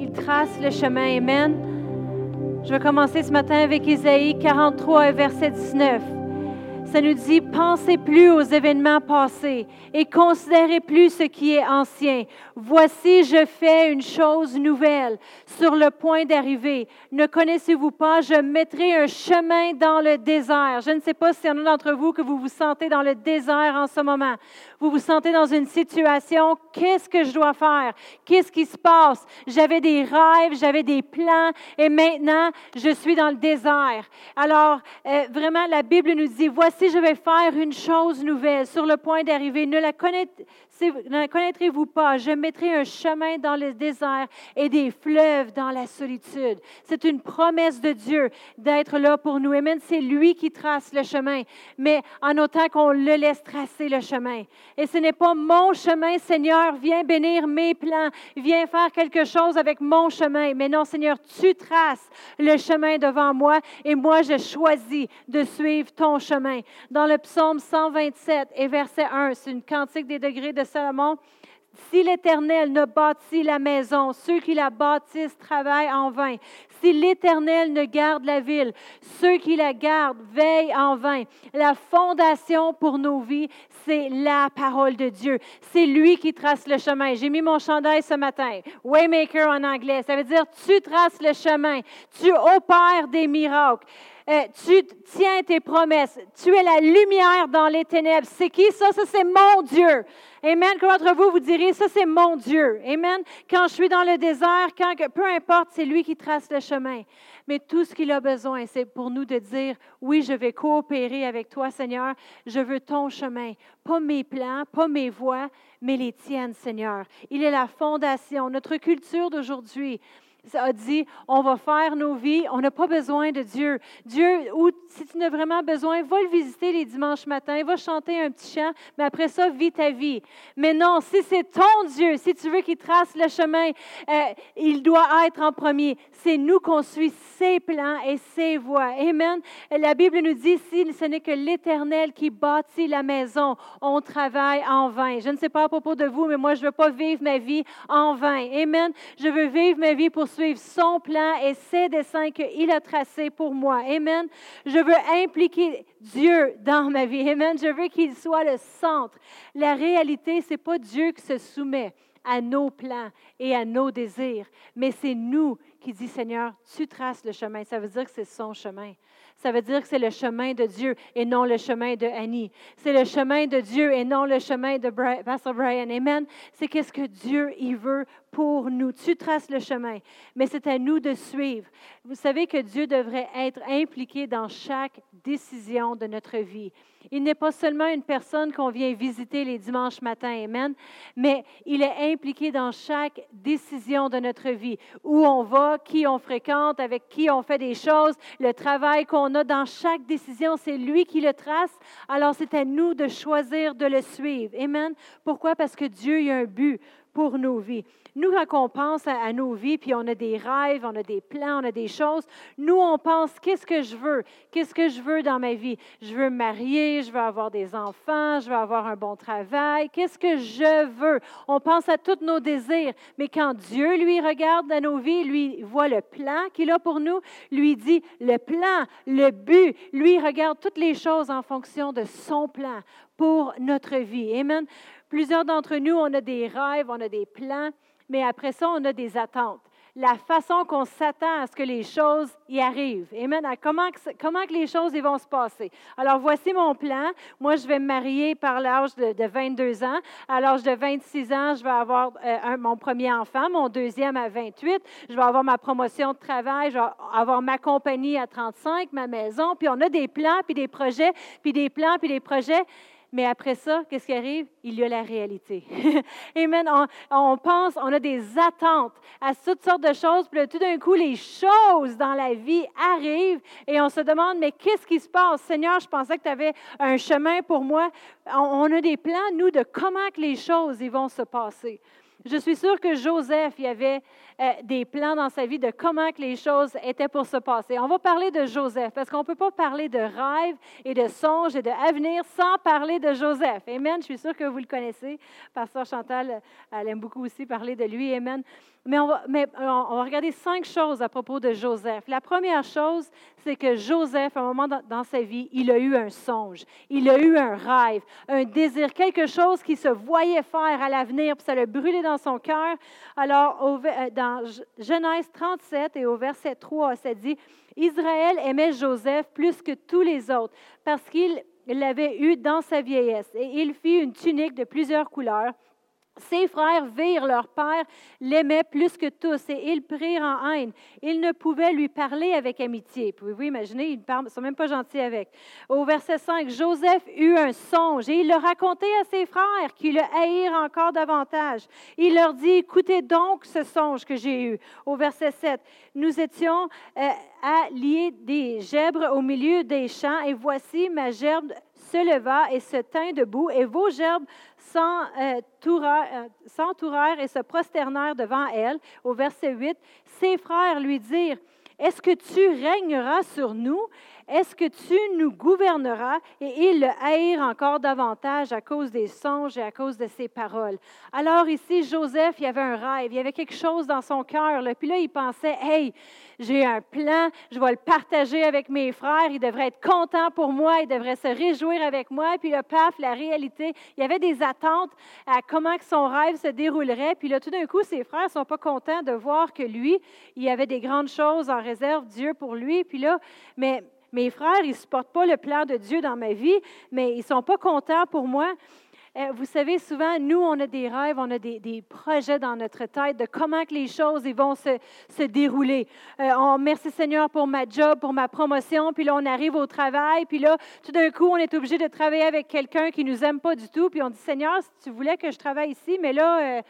Il trace le chemin. Amen. Je vais commencer ce matin avec Isaïe 43, verset 19 ça nous dit, pensez plus aux événements passés et considérez plus ce qui est ancien. Voici, je fais une chose nouvelle sur le point d'arriver. Ne connaissez-vous pas, je mettrai un chemin dans le désert. Je ne sais pas s'il y en d'entre vous que vous vous sentez dans le désert en ce moment. Vous vous sentez dans une situation, qu'est-ce que je dois faire? Qu'est-ce qui se passe? J'avais des rêves, j'avais des plans et maintenant, je suis dans le désert. Alors, euh, vraiment, la Bible nous dit, voici je vais faire une chose nouvelle sur le point d'arriver, ne la connaître, ne connaîtrez-vous pas? Je mettrai un chemin dans le désert et des fleuves dans la solitude. C'est une promesse de Dieu d'être là pour nous. Amen. C'est lui qui trace le chemin, mais en autant qu'on le laisse tracer le chemin. Et ce n'est pas mon chemin, Seigneur, viens bénir mes plans, viens faire quelque chose avec mon chemin. Mais non, Seigneur, tu traces le chemin devant moi et moi, je choisis de suivre ton chemin. Dans le psaume 127 et verset 1, c'est une cantique des degrés de Si l'Éternel ne bâtit la maison, ceux qui la bâtissent travaillent en vain. Si l'Éternel ne garde la ville, ceux qui la gardent veillent en vain. La fondation pour nos vies, c'est la parole de Dieu. C'est lui qui trace le chemin. J'ai mis mon chandail ce matin. Waymaker en anglais. Ça veut dire tu traces le chemin. Tu opères des miracles. Euh, tu tiens tes promesses. Tu es la lumière dans les ténèbres. C'est qui ça? Ça, c'est mon Dieu. Amen. Comment entre vous, vous diriez, ça, c'est mon Dieu. Amen. Quand je suis dans le désert, quand, peu importe, c'est lui qui trace le chemin. Mais tout ce qu'il a besoin, c'est pour nous de dire, oui, je vais coopérer avec toi, Seigneur. Je veux ton chemin. Pas mes plans, pas mes voies, mais les tiennes, Seigneur. Il est la fondation. Notre culture d'aujourd'hui, a dit, on va faire nos vies, on n'a pas besoin de Dieu. Dieu, ou si tu n'as vraiment besoin, va le visiter les dimanches matins, va chanter un petit chant, mais après ça, vis ta vie. Mais non, si c'est ton Dieu, si tu veux qu'il trace le chemin, euh, il doit être en premier. C'est nous qu'on suit ses plans et ses voies. Amen. La Bible nous dit, si ce n'est que l'Éternel qui bâtit la maison, on travaille en vain. Je ne sais pas à propos de vous, mais moi, je ne veux pas vivre ma vie en vain. Amen. Je veux vivre ma vie pour suivre son plan et ses desseins qu'il a tracés pour moi. Amen. Je veux impliquer Dieu dans ma vie. Amen. Je veux qu'il soit le centre. La réalité, c'est pas Dieu qui se soumet à nos plans et à nos désirs, mais c'est nous qui dit Seigneur, tu traces le chemin. Ça veut dire que c'est son chemin. Ça veut dire que c'est le chemin de Dieu et non le chemin de Annie. C'est le chemin de Dieu et non le chemin de Pastor Brian. Amen. C'est qu'est-ce que Dieu y veut pour nous. Tu traces le chemin, mais c'est à nous de suivre. Vous savez que Dieu devrait être impliqué dans chaque décision de notre vie. Il n'est pas seulement une personne qu'on vient visiter les dimanches matins, Amen, mais il est impliqué dans chaque décision de notre vie. Où on va, qui on fréquente, avec qui on fait des choses, le travail qu'on a dans chaque décision, c'est lui qui le trace. Alors c'est à nous de choisir de le suivre. Amen. Pourquoi? Parce que Dieu a un but pour nos vies. Nous, quand on pense à, nos vies, puis on a des rêves, on a des plans, on a des choses, nous, on pense, qu'est-ce que je veux? Qu'est-ce que je veux dans ma vie? Je veux me marier, je veux avoir des enfants, je veux avoir un bon travail. Qu'est-ce que je veux? On pense à tous nos désirs. Mais quand Dieu, lui, regarde dans nos vies, lui voit le plan qu'il a pour nous, lui dit le plan, le but, lui regarde toutes les choses en fonction de son plan pour notre vie. Amen. Plusieurs d'entre nous, on a des rêves, on a des plans, mais après ça, on a des attentes. La façon qu'on s'attend à ce que les choses y arrivent. Amen. Comment, comment que les choses y vont se passer? Alors, voici mon plan. Moi, je vais me marier par l'âge de, 22 ans. À l'âge de 26 ans, je vais avoir euh, mon premier enfant, mon deuxième à 28. Je vais avoir ma promotion de travail. Je vais avoir ma compagnie à 35, ma maison. Puis on a des plans, puis des projets, puis des plans, puis des projets. Mais après ça, qu'est-ce qui arrive? Il y a la réalité. Amen. On, on, pense, on a des attentes à toutes sortes de choses, puis tout d'un coup, les choses dans la vie arrivent et on se demande, mais qu'est-ce qui se passe? Seigneur, je pensais que tu avais un chemin pour moi. On, on, a des plans, nous, de comment que les choses vont se passer. Je suis sûre que Joseph, il avait euh, des plans dans sa vie de comment que les choses étaient pour se passer. On va parler de Joseph parce qu'on ne peut pas parler de rêve et de songes et d'avenir sans parler de Joseph. Amen. Je suis sûre que vous le connaissez. Pasteur Chantal, elle aime beaucoup aussi parler de lui. Amen. Mais on va, mais on va regarder cinq choses à propos de Joseph. La première chose, c'est que Joseph, à un moment dans, sa vie, il a eu un songe, il a eu un rêve, un désir, quelque chose qui se voyait faire à l'avenir, puis ça l'a brûlé dans son cœur. Alors, euh, dans Genèse 37 et au verset 3, ça dit, Israël aimait Joseph plus que tous les autres parce qu'il l'avait eu dans sa vieillesse. Et il fit une tunique de plusieurs couleurs ses frères virent leur père, l'aimait plus que tous, et ils prirent en haine. Ils ne pouvaient lui parler avec amitié. Pouvez-vous imaginer, ils ne sont même pas gentils avec. Au verset 5, Joseph eut un songe, et il le racontait à ses frères, qui le haïrent encore davantage. Il leur dit, écoutez donc ce songe que j'ai eu. Au verset 7, nous étions euh, à lier des gerbes au milieu des champs, et voici ma gerbe se leva et se tint debout, et vos gerbes euh, euh, s'entourèrent et se prosternèrent devant elle. Au verset 8, ses frères lui dirent, Est-ce que tu régneras sur nous? Est-ce que tu nous gouverneras? Et ils le haïrent encore davantage à cause des songes et à cause de ses paroles. Alors ici, Joseph, il y avait un rêve, il y avait quelque chose dans son cœur. Puis là, il pensait, hey, j'ai un plan, je vais le partager avec mes frères, ils devraient être contents pour moi, ils devraient se réjouir avec moi. Puis le paf, la réalité, il y avait des attentes à comment que son rêve se déroulerait. Puis là, tout d'un coup, ses frères ne sont pas contents de voir que lui, il avait des grandes choses en réserve, Dieu pour lui. Puis là, mais mes frères, ils ne supportent pas le plan de Dieu dans ma vie, mais ils ne sont pas contents pour moi. Euh, vous savez, souvent, nous, on a des rêves, on a des, projets dans notre tête de comment que les choses vont se, dérouler. Euh, on, merci Seigneur pour ma job, pour ma promotion, puis là, on arrive au travail, puis là, tout d'un coup, on est obligé de travailler avec quelqu'un qui ne nous aime pas du tout, puis on dit, Seigneur, si tu voulais que je travaille ici, mais là, euh,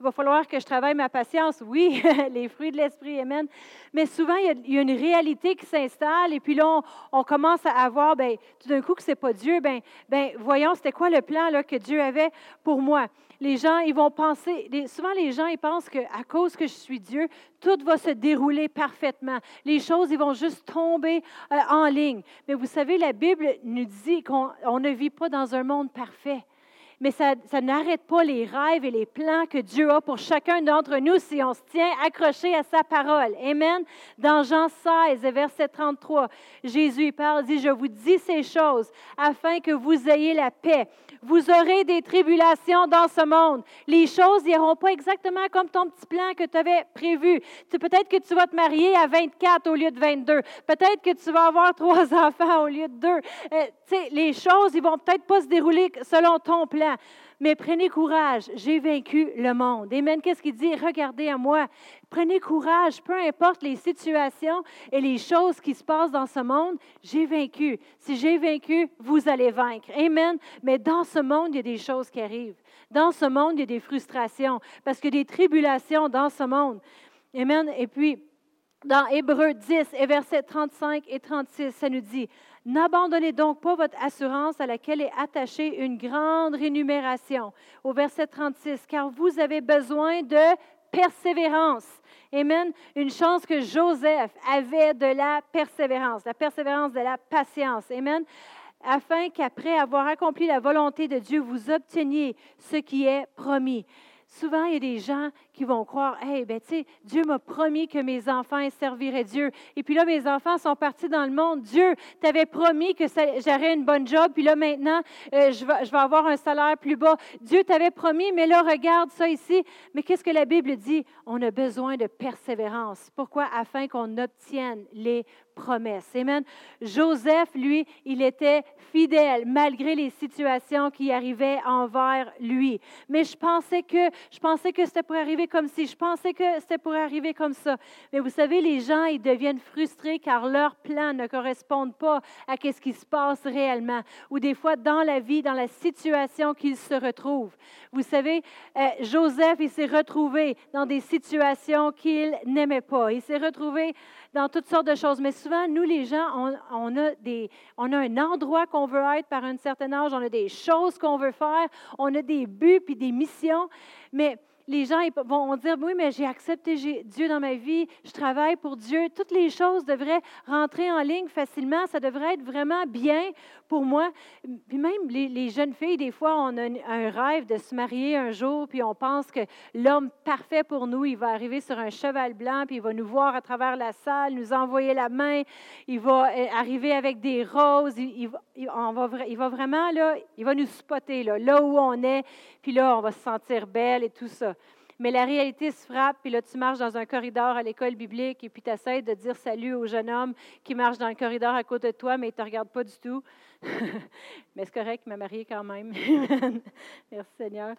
il va falloir que je travaille ma patience. Oui, les fruits de l'esprit, Amen. Mais souvent, il y a, une réalité qui s'installe et puis là, on, commence à avoir, ben, tout d'un coup, que ce n'est pas Dieu. Ben, ben, voyons, c'était quoi le plan là, que Dieu avait pour moi? Les gens, ils vont penser, souvent les gens, ils pensent qu'à cause que je suis Dieu, tout va se dérouler parfaitement. Les choses, ils vont juste tomber euh, en ligne. Mais vous savez, la Bible nous dit qu'on ne vit pas dans un monde parfait mais ça, n'arrête pas les rêves et les plans que Dieu a pour chacun d'entre nous si on se tient accroché à sa parole. Amen. Dans Jean 16, verset 33, Jésus parle, dit, je vous dis ces choses afin que vous ayez la paix. Vous aurez des tribulations dans ce monde. Les choses n'iront pas exactement comme ton petit plan que tu avais prévu. Peut-être que tu vas te marier à 24 au lieu de 22. Peut-être que tu vas avoir trois enfants au lieu de deux. Euh, les choses, ils vont peut-être pas se dérouler selon ton plan. Mais prenez courage, j'ai vaincu le monde. Amen. Qu'est-ce qu'il dit? Regardez à moi. Prenez courage, peu importe les situations et les choses qui se passent dans ce monde, j'ai vaincu. Si j'ai vaincu, vous allez vaincre. Amen. Mais dans ce monde, il y a des choses qui arrivent. Dans ce monde, il y a des frustrations parce qu'il y a des tribulations dans ce monde. Amen. Et puis, dans Hébreu 10 et versets 35 et 36, ça nous dit, N'abandonnez donc pas votre assurance à laquelle est attachée une grande rémunération. Au verset 36, car vous avez besoin de persévérance. Amen. Une chance que Joseph avait de la persévérance, la persévérance de la patience. Amen. Afin qu'après avoir accompli la volonté de Dieu, vous obteniez ce qui est promis. Souvent, il y a des gens qui vont croire, hey, ben, tu sais, Dieu m'a promis que mes enfants serviraient Dieu. Et puis là, mes enfants sont partis dans le monde. Dieu t'avait promis que j'aurais une bonne job. Puis là, maintenant, euh, je, vais, avoir un salaire plus bas. Dieu t'avait promis, mais là, regarde ça ici. Mais qu'est-ce que la Bible dit? On a besoin de persévérance. Pourquoi? Afin qu'on obtienne les promesse. Amen. Joseph, lui, il était fidèle malgré les situations qui arrivaient envers lui. Mais je pensais que je pensais que c'était pour arriver comme si, je pensais que c'était pour arriver comme ça. Mais vous savez, les gens, ils deviennent frustrés car leurs plans ne correspondent pas à ce qui se passe réellement ou des fois dans la vie, dans la situation qu'ils se retrouvent. Vous savez, euh, Joseph, il s'est retrouvé dans des situations qu'il n'aimait pas. Il s'est retrouvé dans toutes sortes de choses. Mais souvent, nous, les gens, on, a, des, on a un endroit qu'on veut être par un certain âge, on a des choses qu'on veut faire, on a des buts puis des missions. Mais les gens vont dire, oui, mais j'ai accepté Dieu dans ma vie, je travaille pour Dieu. Toutes les choses devraient rentrer en ligne facilement. Ça devrait être vraiment bien pour moi. Puis même les, jeunes filles, des fois, on a un, rêve de se marier un jour, puis on pense que l'homme parfait pour nous, il va arriver sur un cheval blanc, puis il va nous voir à travers la salle, nous envoyer la main, il va euh, arriver avec des roses, il, va, vraiment, là, il va nous spotter, là où on est, puis là, on va se sentir belle et tout ça. Mais la réalité se frappe, puis là, tu marches dans un corridor à l'école biblique, et puis tu essaies de dire salut au jeune homme qui marche dans le corridor à côté de toi, mais il ne te regarde pas du tout. mais c'est correct, il m'a marié quand même. Merci Seigneur.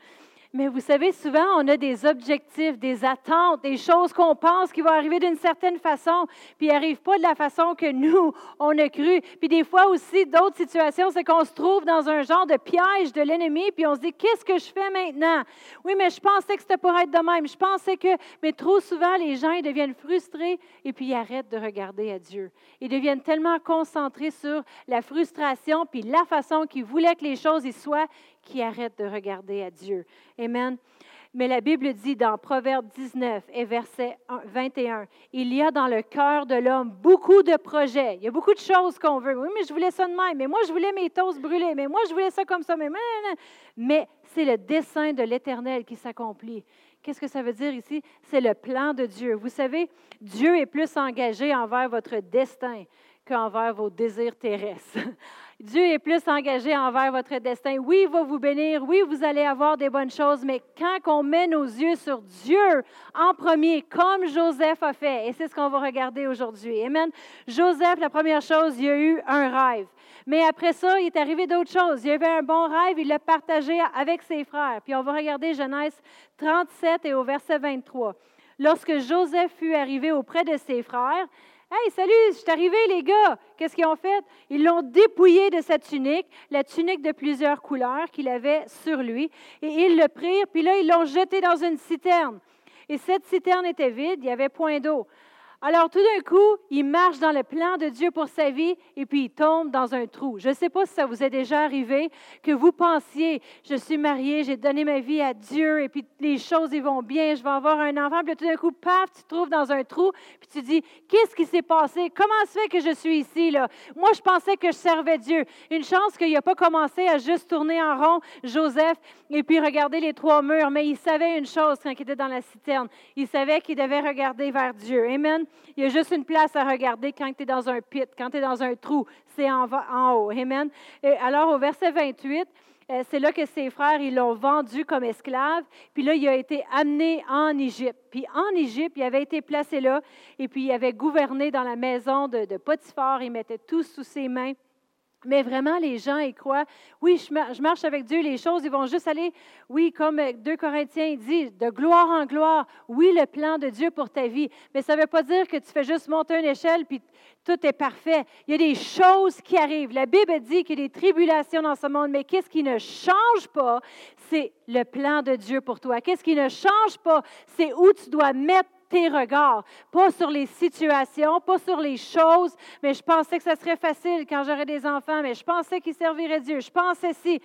Mais vous savez, souvent, on a des objectifs, des attentes, des choses qu'on pense qui vont arriver d'une certaine façon, puis ils n'arrivent pas de la façon que nous, on a cru. Puis des fois aussi, d'autres situations, c'est qu'on se trouve dans un genre de piège de l'ennemi, puis on se dit, qu'est-ce que je fais maintenant? Oui, mais je pensais que c'était pour être de même. Je pensais que... Mais trop souvent, les gens, ils deviennent frustrés et puis ils arrêtent de regarder à Dieu. Ils deviennent tellement concentrés sur la frustration, puis la façon qu'ils voulaient que les choses y soient, qui arrête de regarder à Dieu. Amen. Mais la Bible dit dans Proverbe 19 et verset 21, il y a dans le cœur de l'homme beaucoup de projets. Il y a beaucoup de choses qu'on veut. Oui, mais je voulais ça de même. Mais moi, je voulais mes toasts brûlés. Mais moi, je voulais ça comme ça. Mais, mais c'est le dessein de l'Éternel qui s'accomplit. Qu'est-ce que ça veut dire ici? C'est le plan de Dieu. Vous savez, Dieu est plus engagé envers votre destin qu'envers vos désirs terrestres. Dieu est plus engagé envers votre destin. Oui, il va vous bénir. Oui, vous allez avoir des bonnes choses. Mais quand on met nos yeux sur Dieu en premier, comme Joseph a fait, et c'est ce qu'on va regarder aujourd'hui. Amen. Joseph, la première chose, il a eu un rêve. Mais après ça, il est arrivé d'autres choses. Il avait un bon rêve, il l'a partagé avec ses frères. Puis on va regarder Genèse 37 et au verset 23. Lorsque Joseph fut arrivé auprès de ses frères, Hey, salut, je suis arrivé, les gars. Qu'est-ce qu'ils ont fait? Ils l'ont dépouillé de sa tunique, la tunique de plusieurs couleurs qu'il avait sur lui, et ils le prirent, puis là, ils l'ont jeté dans une citerne. Et cette citerne était vide, il n'y avait point d'eau. Alors tout d'un coup, il marche dans le plan de Dieu pour sa vie et puis il tombe dans un trou. Je ne sais pas si ça vous est déjà arrivé que vous pensiez, je suis marié, j'ai donné ma vie à Dieu et puis les choses ils vont bien, je vais avoir un enfant, puis tout d'un coup, paf, tu te trouves dans un trou, puis tu dis, qu'est-ce qui s'est passé? Comment se fait que je suis ici? Là? Moi, je pensais que je servais Dieu. Une chance qu'il n'a pas commencé à juste tourner en rond, Joseph, et puis regarder les trois murs, mais il savait une chose quand il était dans la citerne. Il savait qu'il devait regarder vers Dieu. Amen. Il y a juste une place à regarder quand tu es dans un pit, quand tu es dans un trou, c'est en, haut. Amen. Alors, au verset 28, euh, c'est là que ses frères, ils l'ont vendu comme esclave. Puis là, il a été amené en Égypte. Puis en Égypte, il avait été placé là. Et puis, il avait gouverné dans la maison de, de Potiphar. Il mettait tout sous ses mains. Mais vraiment, les gens, ils croient, oui, je marche avec Dieu, les choses, ils vont juste aller, oui, comme 2 Corinthiens dit, de gloire en gloire, oui, le plan de Dieu pour ta vie. Mais ça ne veut pas dire que tu fais juste monter une échelle, puis tout est parfait. Il y a des choses qui arrivent. La Bible dit qu'il y a des tribulations dans ce monde, mais qu'est-ce qui ne change pas, c'est le plan de Dieu pour toi. Qu'est-ce qui ne change pas, c'est où tu dois mettre tes regards, pas sur les situations, pas sur les choses, mais je pensais que ça serait facile quand j'aurais des enfants, mais je pensais qu'ils serviraient Dieu, je pensais si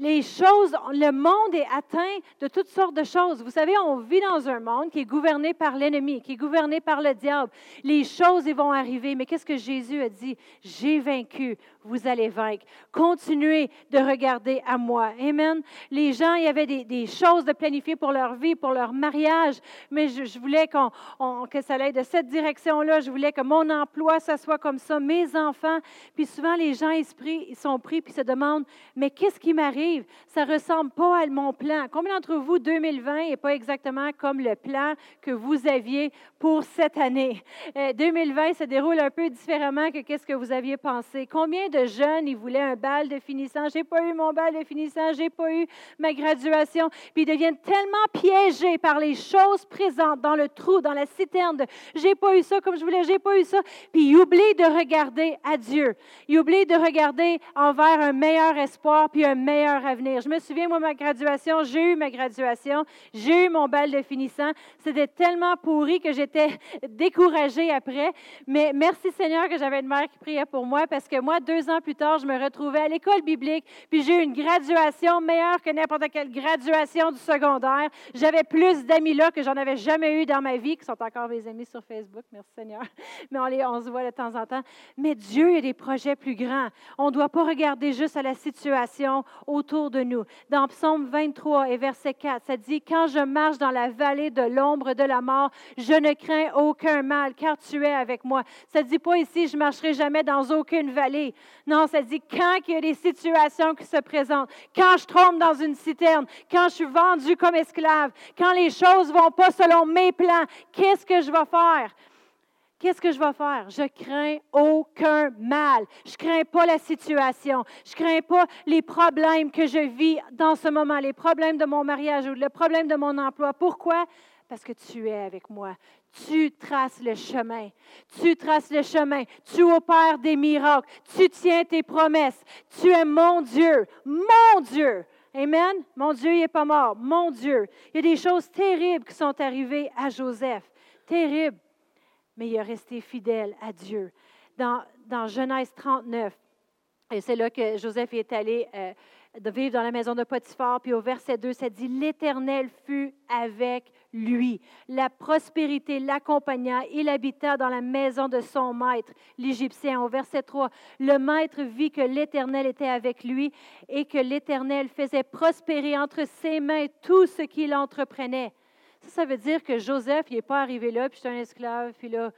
les choses, le monde est atteint de toutes sortes de choses. Vous savez, on vit dans un monde qui est gouverné par l'ennemi, qui est gouverné par le diable. Les choses, ils vont arriver. Mais qu'est-ce que Jésus a dit? J'ai vaincu, vous allez vaincre. Continuez de regarder à moi. Amen. Les gens, il y avait des, choses de planifier pour leur vie, pour leur mariage, mais je, voulais qu'on, que ça aille de cette direction-là. Je voulais que mon emploi, ça soit comme ça, mes enfants. Puis souvent, les gens, ils, ils sont pris puis se demandent, mais qu'est-ce qui m'arrive? ça ressemble pas à mon plan. Combien d'entre vous, 2020 n'est pas exactement comme le plan que vous aviez pour cette année? 2020 euh, se déroule un peu différemment que ce que vous aviez pensé. Combien de jeunes, ils voulaient un bal de finissant? J'ai pas eu mon bal de finissant, j'ai pas eu ma graduation. Puis ils deviennent tellement piégés par les choses présentes dans le trou, dans la citerne j'ai pas eu ça comme je voulais, j'ai pas eu ça. Puis ils oublient de regarder à Dieu. Ils oublient de regarder envers un meilleur espoir puis un meilleur à venir. Je me souviens, moi, ma graduation, j'ai eu ma graduation, j'ai eu mon bal de finissant. C'était tellement pourri que j'étais découragée après. Mais merci Seigneur que j'avais une mère qui priait pour moi parce que moi, deux deux ans plus tard, je me retrouvais à l'école biblique, puis j'ai eu une graduation meilleure que n'importe quelle graduation du secondaire. J'avais plus d'amis là que j'en avais jamais eu dans ma vie, qui sont encore mes amis sur Facebook, merci Seigneur. Mais on, se voit de temps en temps. Mais Dieu a des projets plus grands. On ne doit pas regarder juste à la situation autour de nous. Dans Psaume 23 et verset 4, ça dit, Quand je marche dans la vallée de l'ombre de la mort, je ne crains aucun mal, car tu es avec moi. Ça ne dit pas ici, je marcherai jamais dans aucune vallée. Non, ça dit, quand il y a des situations qui se présentent, quand je trompe dans une citerne, quand je suis vendu comme esclave, quand les choses ne vont pas selon mes plans, qu'est-ce que je vais faire? Qu'est-ce que je vais faire? Je crains aucun mal. Je crains pas la situation. Je crains pas les problèmes que je vis dans ce moment, les problèmes de mon mariage ou le problème de mon emploi. Pourquoi? Parce que tu es avec moi. Tu traces le chemin. Tu traces le chemin. Tu opères des miracles. Tu tiens tes promesses. Tu es mon Dieu. Mon Dieu. Amen. Mon Dieu, il n'est pas mort. Mon Dieu. Il y a des choses terribles qui sont arrivées à Joseph. Terribles mais il a resté fidèle à Dieu. Dans, dans Genèse 39, et c'est là que Joseph est allé euh, vivre dans la maison de Potiphar, puis au verset 2, ça dit, L'Éternel fut avec lui. La prospérité l'accompagna. Il habita dans la maison de son maître, l'Égyptien. Au verset 3, le maître vit que l'Éternel était avec lui et que l'Éternel faisait prospérer entre ses mains tout ce qu'il entreprenait. Ça, ça veut dire que Joseph, il n'est pas arrivé là, puis je un esclave, puis là,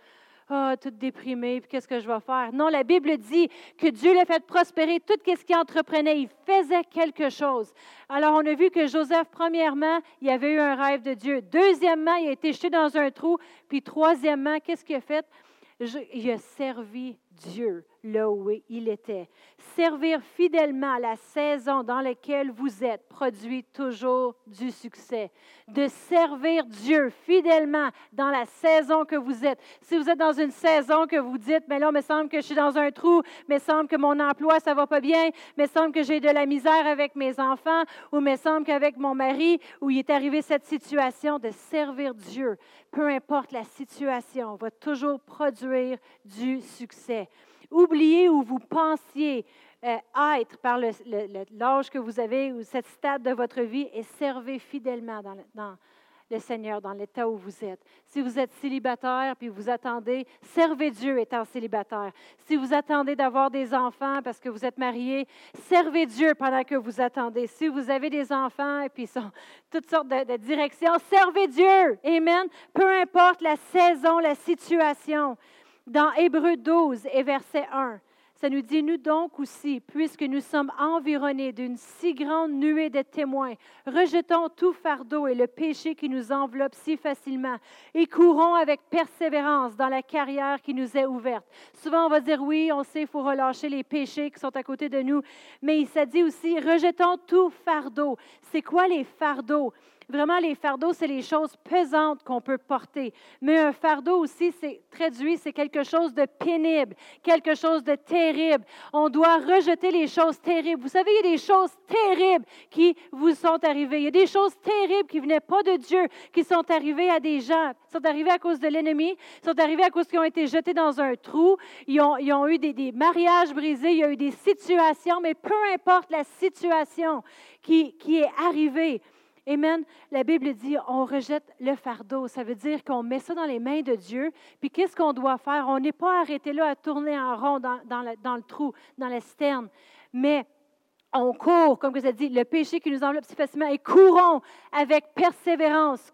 ah, tout déprimé, puis qu'est-ce que je vais faire? Non, la Bible dit que Dieu l'a fait prospérer tout ce qu'il entreprenait. Il faisait quelque chose. Alors, on a vu que Joseph, premièrement, il avait eu un rêve de Dieu. Deuxièmement, il a été jeté dans un trou. Puis, troisièmement, qu'est-ce qu'il a fait? il a servi Dieu là où il était. Servir fidèlement la saison dans laquelle vous êtes produit toujours du succès. De servir Dieu fidèlement dans la saison que vous êtes. Si vous êtes dans une saison que vous dites, mais là, il me semble que je suis dans un trou, il me semble que mon emploi, ça va pas bien, me semble que j'ai de la misère avec mes enfants, ou il me semble qu'avec mon mari, où il est arrivé cette situation de servir Dieu, peu importe la situation, va toujours produire du succès. Oubliez où vous pensiez euh, être par l'âge que vous avez ou cette stade de votre vie et servez fidèlement dans, le Seigneur dans l'état où vous êtes. Si vous êtes célibataire puis vous attendez, servez Dieu étant célibataire. Si vous attendez d'avoir des enfants parce que vous êtes marié, servez Dieu pendant que vous attendez. Si vous avez des enfants et puis sont toutes sortes de, de directions, servez Dieu. Amen. Peu importe la saison, la situation. Dans Hébreu 12 et verset 1, ça nous dit, nous donc aussi, puisque nous sommes environnés d'une si grande nuée de témoins, rejetons tout fardeau et le péché qui nous enveloppe si facilement et courons avec persévérance dans la carrière qui nous est ouverte. Souvent, on va dire, oui, on sait, il faut relâcher les péchés qui sont à côté de nous, mais il dit aussi, rejetons tout fardeau. C'est quoi les fardeaux? Vraiment, les fardeaux, c'est les choses pesantes qu'on peut porter. Mais un fardeau aussi, c'est traduit, c'est quelque chose de pénible, quelque chose de terrible. On doit rejeter les choses terribles. Vous savez, il y a des choses terribles qui vous sont arrivées. Il y a des choses terribles qui venaient pas de Dieu, qui sont arrivées à des gens, sont arrivées à cause de l'ennemi, sont arrivées à cause qu'ils ont été jetés dans un trou. Ils ont, eu des, mariages brisés, il y a eu des situations, mais peu importe la situation qui est arrivée, Amen. La Bible dit on rejette le fardeau. Ça veut dire qu'on met ça dans les mains de Dieu. Puis qu'est-ce qu'on doit faire? On n'est pas arrêté là à tourner en rond dans, dans, le, trou, dans la citerne. Mais on court, comme vous avez dit, le péché qui nous enveloppe si facilement, et courons avec persévérance,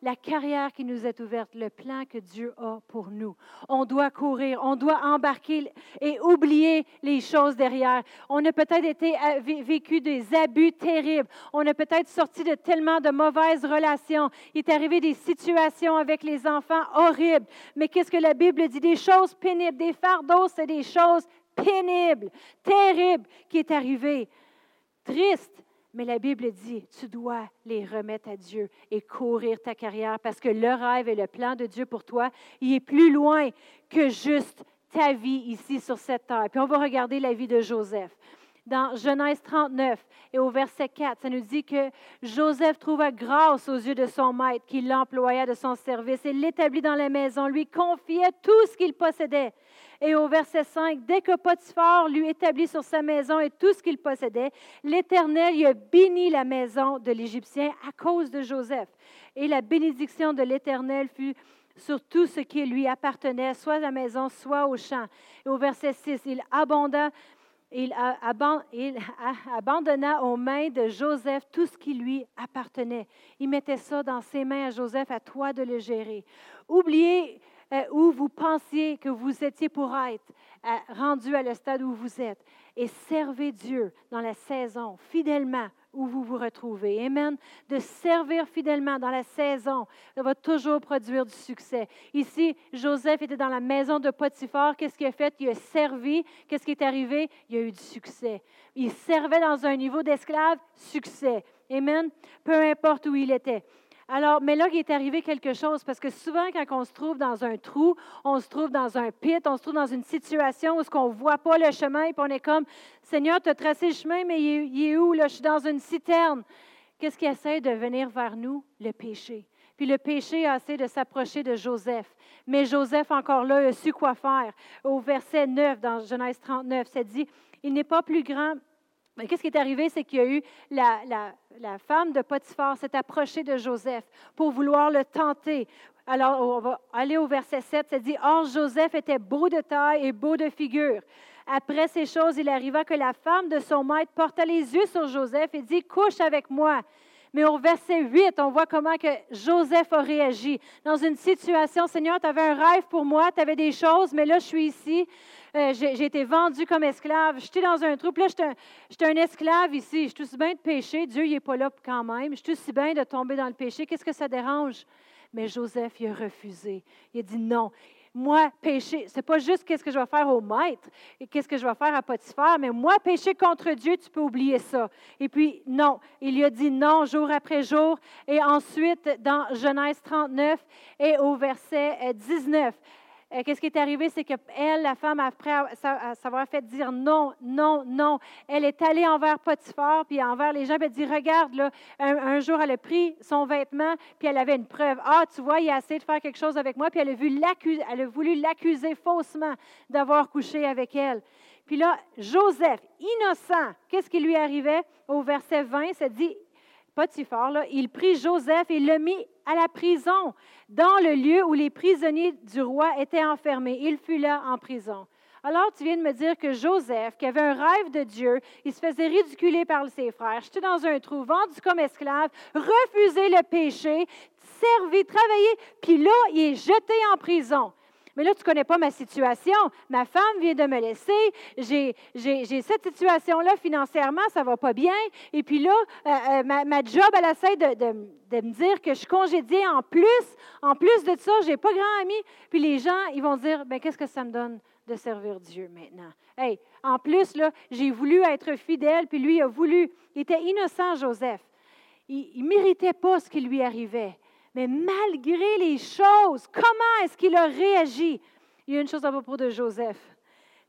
La carrière qui nous est ouverte, le plan que Dieu a pour nous. On doit courir, on doit embarquer et oublier les choses derrière. On a peut-être euh, vécu des abus terribles. On a peut-être sorti de tellement de mauvaises relations. Il est arrivé des situations avec les enfants horribles. Mais qu'est-ce que la Bible dit? Des choses pénibles, des fardeaux, c'est des choses pénibles, terribles qui est arrivé. Triste, mais la Bible dit, tu dois les remettre à Dieu et courir ta carrière parce que le rêve et le plan de Dieu pour toi, il est plus loin que juste ta vie ici sur cette terre. Puis on va regarder la vie de Joseph. Dans Genèse 39 et au verset 4, ça nous dit que Joseph trouva grâce aux yeux de son maître, qui l'employa de son service et l'établit dans la maison, lui confiait tout ce qu'il possédait. Et au verset 5, dès que Potiphar lui établit sur sa maison et tout ce qu'il possédait, l'Éternel lui a béni la maison de l'Égyptien à cause de Joseph. Et la bénédiction de l'Éternel fut sur tout ce qui lui appartenait, soit à la maison, soit au champ. Et au verset 6, il il, abandonna aux mains de Joseph tout ce qui lui appartenait. Il mettait ça dans ses mains à Joseph, à toi de le gérer. Oubliez euh, où vous pensiez que vous étiez pour être, euh, rendu à le stade où vous êtes, et servez Dieu dans la saison fidèlement où vous vous retrouvez. Amen. De servir fidèlement dans la saison, ça va toujours produire du succès. Ici, Joseph était dans la maison de Potiphar. Qu'est-ce qu'il a fait? Il a servi. Qu'est-ce qui est arrivé? Il a eu du succès. Il servait dans un niveau d'esclave, succès. Amen. Peu importe où il était. Alors, mais là, il est arrivé quelque chose, parce que souvent, quand on se trouve dans un trou, on se trouve dans un pit, on se trouve dans une situation où on ne voit pas le chemin, et puis on est comme, Seigneur, tu as tracé le chemin, mais il est, où? Là, je suis dans une citerne. Qu'est-ce qui essaie de venir vers nous? Le péché. Puis le péché a essayé de s'approcher de Joseph. Mais Joseph, encore là, a su quoi faire. Au verset 9, dans Genèse 39, c'est dit, il n'est pas plus grand mais qu'est-ce qui est arrivé, c'est qu'il y a eu la, femme de Potiphar s'est approchée de Joseph pour vouloir le tenter. Alors, on va aller au verset 7, ça dit, Or Joseph était beau de taille et beau de figure. Après ces choses, il arriva que la femme de son maître porta les yeux sur Joseph et dit, Couche avec moi. Mais au verset 8, on voit comment que Joseph a réagi. Dans une situation, Seigneur, tu avais un rêve pour moi, tu avais des choses, mais là, je suis ici. Euh, j'ai été vendu comme esclave. J'étais dans un trou. Là, j'étais un, un, esclave ici. Je suis bien de pécher. Dieu, il n'est pas là quand même. Je suis bien de tomber dans le péché. Qu'est-ce que ça dérange? Mais Joseph, il a refusé. Il a dit non moi, pécher, c'est pas juste qu'est-ce que je vais faire au maître et qu'est-ce que je vais faire à Potiphar, mais moi, pécher contre Dieu, tu peux oublier ça. Et puis, non, il lui a dit non jour après jour. Et ensuite, dans Genèse 39 et au verset 19, euh, qu'est-ce qui est arrivé, c'est qu'elle, la femme, après s'avoir fait dire non, non, non, elle est allée envers Potiphar, puis envers les gens, puis elle dit, regarde, là, un, jour, elle a pris son vêtement, puis elle avait une preuve. Ah, tu vois, il a essayé de faire quelque chose avec moi, puis elle a, vu elle a voulu l'accuser faussement d'avoir couché avec elle. Puis là, Joseph, innocent, qu'est-ce qui lui arrivait? Au verset 20, ça dit, Potiphar, là, il prit Joseph et le mit à la prison, dans le lieu où les prisonniers du roi étaient enfermés. Il fut là en prison. Alors, tu viens de me dire que Joseph, qui avait un rêve de Dieu, il se faisait ridiculer par ses frères, j'étais dans un trou, vendu comme esclave, refusé le péché, servi, travaillé, puis là, il est jeté en prison. Mais là, tu ne connais pas ma situation. Ma femme vient de me laisser. J'ai, cette situation-là financièrement, ça ne va pas bien. Et puis là, euh, euh, ma, job, elle essaie de, de, me dire que je suis congédiée en plus. En plus de ça, je n'ai pas grand ami. Puis les gens, ils vont dire, ben, qu'est-ce que ça me donne de servir Dieu maintenant? Hey, en plus, là, j'ai voulu être fidèle, puis lui a voulu. Il était innocent, Joseph. Il ne méritait pas ce qui lui arrivait. Mais malgré les choses, comment est-ce qu'il a réagi? Il y a une chose à propos de Joseph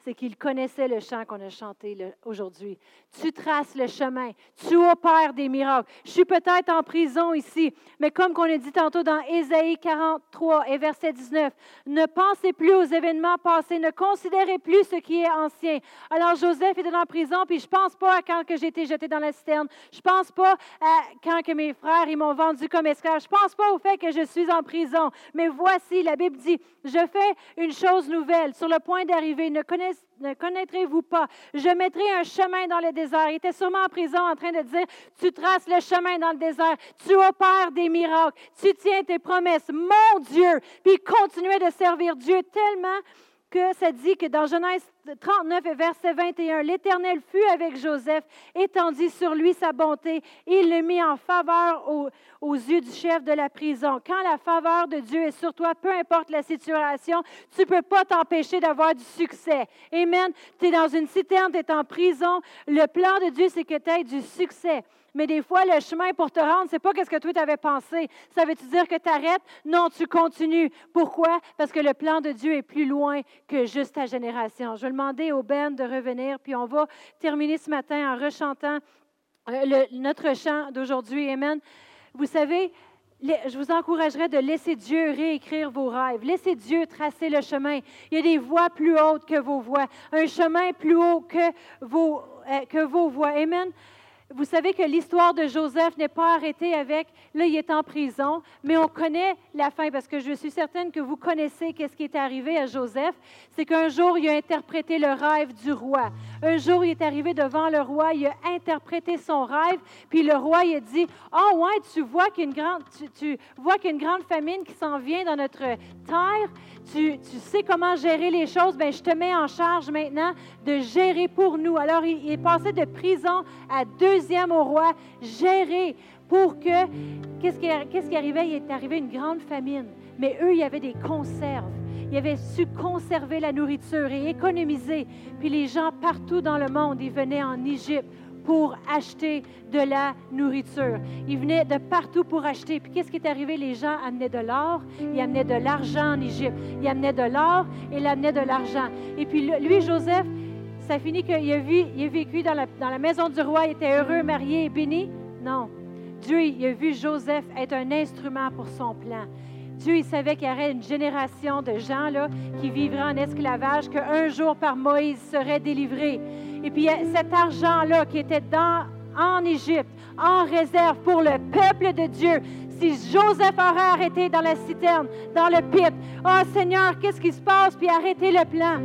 c'est qu'il connaissait le chant qu'on a chanté aujourd'hui. Tu traces le chemin, tu opères des miracles. Je suis peut-être en prison ici, mais comme qu'on a dit tantôt dans Ésaïe 43 et verset 19, ne pensez plus aux événements passés, ne considérez plus ce qui est ancien. Alors Joseph était en prison, puis je pense pas à quand que j'ai été jeté dans la citerne. Je pense pas à quand que mes frères ils m'ont vendu comme esclave. Je pense pas au fait que je suis en prison. Mais voici, la Bible dit, je fais une chose nouvelle sur le point d'arriver. Ne connaissez ne connaîtrez-vous pas? Je mettrai un chemin dans le désert. Il était sûrement en prison en train de dire, tu traces le chemin dans le désert, tu opères des miracles, tu tiens tes promesses, mon Dieu. Puis il continuait de servir Dieu tellement que ça dit que dans Genèse 39 et verset 21, l'Éternel fut avec Joseph, étendit sur lui sa bonté, il le mit en faveur aux, yeux du chef de la prison. Quand la faveur de Dieu est sur toi, peu importe la situation, tu ne peux pas t'empêcher d'avoir du succès. Amen. Tu es dans une citerne, tu es en prison. Le plan de Dieu, c'est que tu aies du succès. Mais des fois, le chemin pour te rendre, c'est pas ce que toi t'avais pensé. Ça veut-tu dire que tu arrêtes? Non, tu continues. Pourquoi? Parce que le plan de Dieu est plus loin que juste ta génération. Je vais demander au Ben de revenir, puis on va terminer ce matin en rechantant euh, notre chant d'aujourd'hui. Amen. Vous savez, je vous encouragerais de laisser Dieu réécrire vos rêves. Laissez Dieu tracer le chemin. Il y a des voies plus hautes que vos voies, un chemin plus haut que vos, euh, que vos voies. Amen. Vous savez que l'histoire de Joseph n'est pas arrêtée avec, là, il est en prison, mais on connaît la fin parce que je suis certaine que vous connaissez qu'est-ce qui est arrivé à Joseph. C'est qu'un jour, il a interprété le rêve du roi. Un jour, il est arrivé devant le roi, il a interprété son rêve, puis le roi, il a dit, oh ouais, tu vois qu'il grande, tu, vois qu'il y a une grande famine qui s'en vient dans notre terre. Tu, sais comment gérer les choses, ben je te mets en charge maintenant de gérer pour nous. Alors, il, est passé de prison à deux au roi, gérer pour que, qu'est-ce qui, qu'est-ce qui arrivait? Il est arrivé une grande famine. Mais eux, il y avait des conserves. Ils avaient su conserver la nourriture et économiser. Puis les gens partout dans le monde, ils venaient en Égypte pour acheter de la nourriture. Ils venaient de partout pour acheter. Puis qu'est-ce qui est arrivé? Les gens amenaient de l'or, ils amenaient de l'argent en Égypte. Ils amenaient de l'or et ils amenaient de l'argent. Et puis lui, Joseph, ça finit qu'il a, a vécu dans la, dans la maison du roi, il était heureux, marié et béni. Non. Dieu, il a vu Joseph être un instrument pour son plan. Dieu, il savait qu'il y aurait une génération de gens là, qui vivraient en esclavage, qu'un jour par Moïse serait délivré. Et puis cet argent-là qui était dans, en Égypte, en réserve pour le peuple de Dieu, si Joseph aurait arrêté dans la citerne, dans le pit, oh Seigneur, qu'est-ce qui se passe? Puis arrêter le plan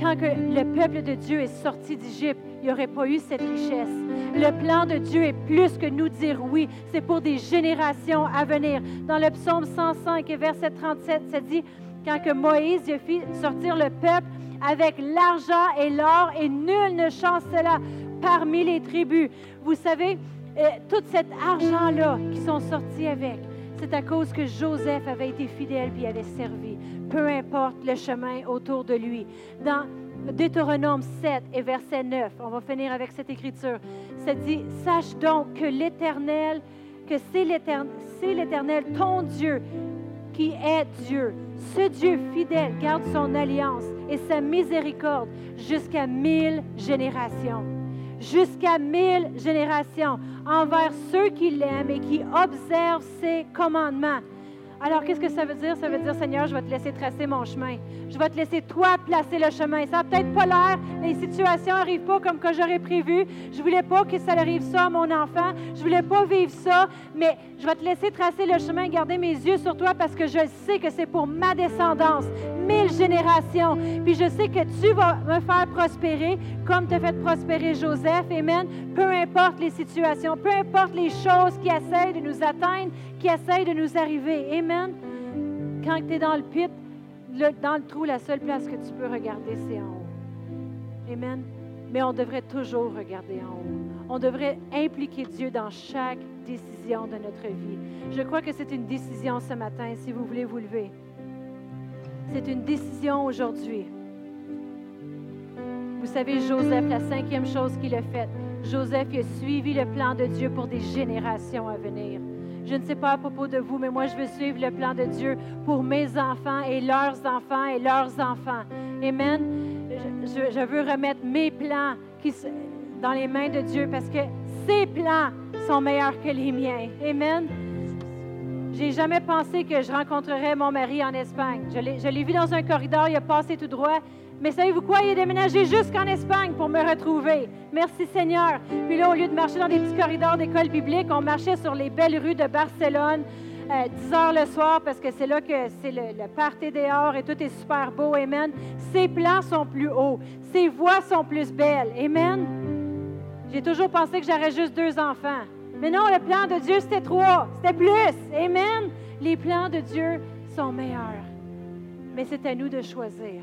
quand que le peuple de Dieu est sorti d'Égypte, il n'y aurait pas eu cette richesse. Le plan de Dieu est plus que nous dire oui. C'est pour des générations à venir. Dans le psaume 105 et verset 37, ça dit, quand que Moïse a fait sortir le peuple avec l'argent et l'or, et nul ne chancela parmi les tribus. Vous savez, euh, tout cet argent-là qui sont sortis avec, c'est à cause que Joseph avait été fidèle et avait servi, peu importe le chemin autour de lui. Dans Deutéronome 7 et verset 9, on va finir avec cette écriture, ça dit, sache donc que l'Éternel, que c'est l'Éternel, ton Dieu, qui est Dieu. Ce Dieu fidèle garde son alliance et sa miséricorde jusqu'à mille générations jusqu'à mille générations envers ceux qui l'aiment et qui observent ses commandements. Alors, qu'est-ce que ça veut dire? Ça veut dire, Seigneur, je vais te laisser tracer mon chemin. Je vais te laisser, toi, placer le chemin. Ça n'a peut-être pas l'air, les situations n'arrivent pas comme que j'aurais prévu. Je voulais pas que ça arrive ça à mon enfant. Je voulais pas vivre ça, mais je vais te laisser tracer le chemin, garder mes yeux sur toi parce que je sais que c'est pour ma descendance, mille générations. Puis je sais que tu vas me faire prospérer comme tu fait prospérer Joseph. Amen. Peu importe les situations, peu importe les choses qui essayent de nous atteindre, qui essayent de nous arriver. Amen. Quand tu es dans le pit, dans le trou, la seule place que tu peux regarder, c'est en haut. Amen. Mais on devrait toujours regarder en haut. On devrait impliquer Dieu dans chaque décision de notre vie. Je crois que c'est une décision ce matin, si vous voulez vous lever. C'est une décision aujourd'hui. Vous savez, Joseph, la cinquième chose qu'il a faite, Joseph a suivi le plan de Dieu pour des générations à venir. Je ne sais pas à propos de vous, mais moi, je veux suivre le plan de Dieu pour mes enfants et leurs enfants et leurs enfants. Amen. Je, veux remettre mes plans qui, dans les mains de Dieu parce que ses plans sont meilleurs que les miens. Amen. J'ai jamais pensé que je rencontrerais mon mari en Espagne. Je l'ai vu dans un corridor, il a passé tout droit. Mais savez-vous quoi? Il est déménagé jusqu'en Espagne pour me retrouver. Merci Seigneur. Puis là, au lieu de marcher dans des petits corridors d'école publique, on marchait sur les belles rues de Barcelone. 10 euh, heures le soir parce que c'est là que c'est le, le party dehors et tout est super beau. Amen. Ses plans sont plus hauts. Ses voix sont plus belles. Amen. J'ai toujours pensé que j'aurais juste deux enfants. Mais non, le plan de Dieu, c'était trois. C'était plus. Amen. Les plans de Dieu sont meilleurs. Mais c'est à nous de choisir.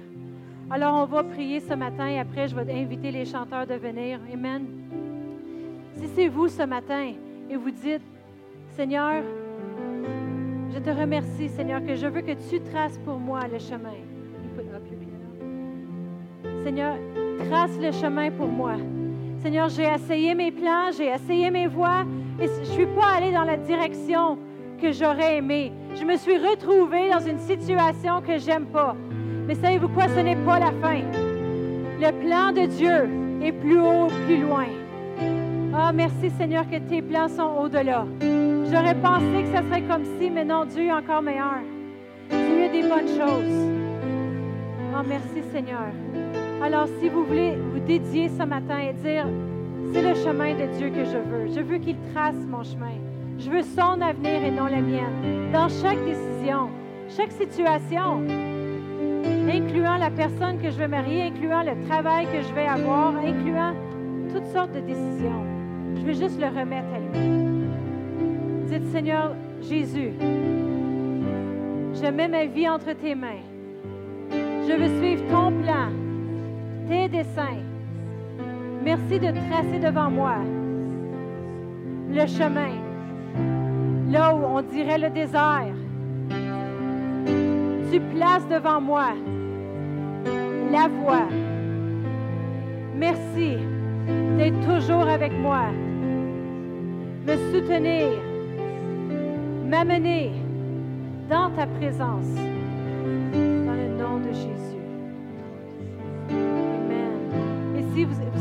Alors, on va prier ce matin et après, je vais inviter les chanteurs de venir. Amen. Si c'est vous ce matin et vous dites, Seigneur, je te remercie, Seigneur, que je veux que tu traces pour moi le chemin. Seigneur, trace le chemin pour moi. Seigneur, j'ai essayé mes plans, j'ai essayé mes voies je ne suis pas allée dans la direction que j'aurais aimé. Je me suis retrouvée dans une situation que j'aime pas. Mais savez-vous quoi? Ce n'est pas la fin. Le plan de Dieu est plus haut, plus loin. Ah, merci Seigneur que tes plans sont au-delà. J'aurais pensé que ça serait comme si, mais non, Dieu est encore meilleur. Dieu a des bonnes choses. Oh, merci Seigneur. Alors, si vous voulez vous dédier ce matin et dire, c'est le chemin de Dieu que je veux. Je veux qu'il trace mon chemin. Je veux son avenir et non la mienne. Dans chaque décision, chaque situation, incluant la personne que je vais marier, incluant le travail que je vais avoir, incluant toutes sortes de décisions. Je veux juste le remettre à lui. Dites, Seigneur Jésus, je mets ma vie entre tes mains. Je veux suivre ton plan, tes desseins. Merci de tracer devant moi le chemin, là où on dirait le désert. Tu places devant moi la voie. Merci d'être toujours avec moi, me soutenir, m'amener dans ta présence, dans le nom de Jésus.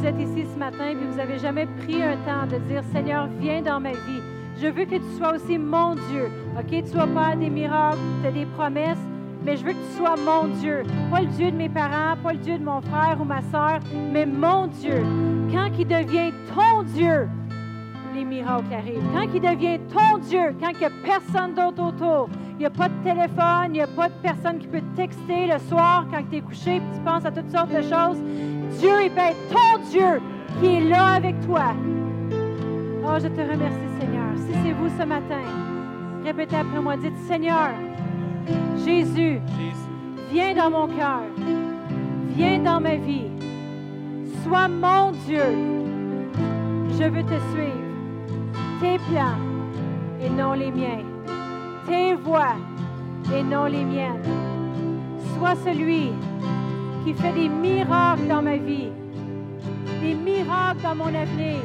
Êtes ici ce matin et vous n'avez jamais pris un temps de dire, Seigneur, viens dans ma vie. Je veux que tu sois aussi mon Dieu. OK? Tu sois pas des miracles, tu as des promesses, mais je veux que tu sois mon Dieu. Pas le Dieu de mes parents, pas le Dieu de mon frère ou ma soeur, mais mon Dieu. Quand il devient ton Dieu, les miracles arrivent. Quand il devient ton Dieu, quand il n'y a personne d'autre autour, il n'y a pas de téléphone, il n'y a pas de personne qui peut texter le soir quand tu es couché et tu penses à toutes sortes de choses, Dieu, il peut être ton Dieu qui est là avec toi. Oh, je te remercie, Seigneur. Si c'est vous ce matin, répétez après moi, dites, Seigneur, Jésus, viens dans mon cœur, viens dans ma vie, sois mon Dieu. Je veux te suivre, tes plans et non les miens, tes voix et non les miennes. Sois celui qui fait des miracles dans ma vie, des miracles dans mon avenir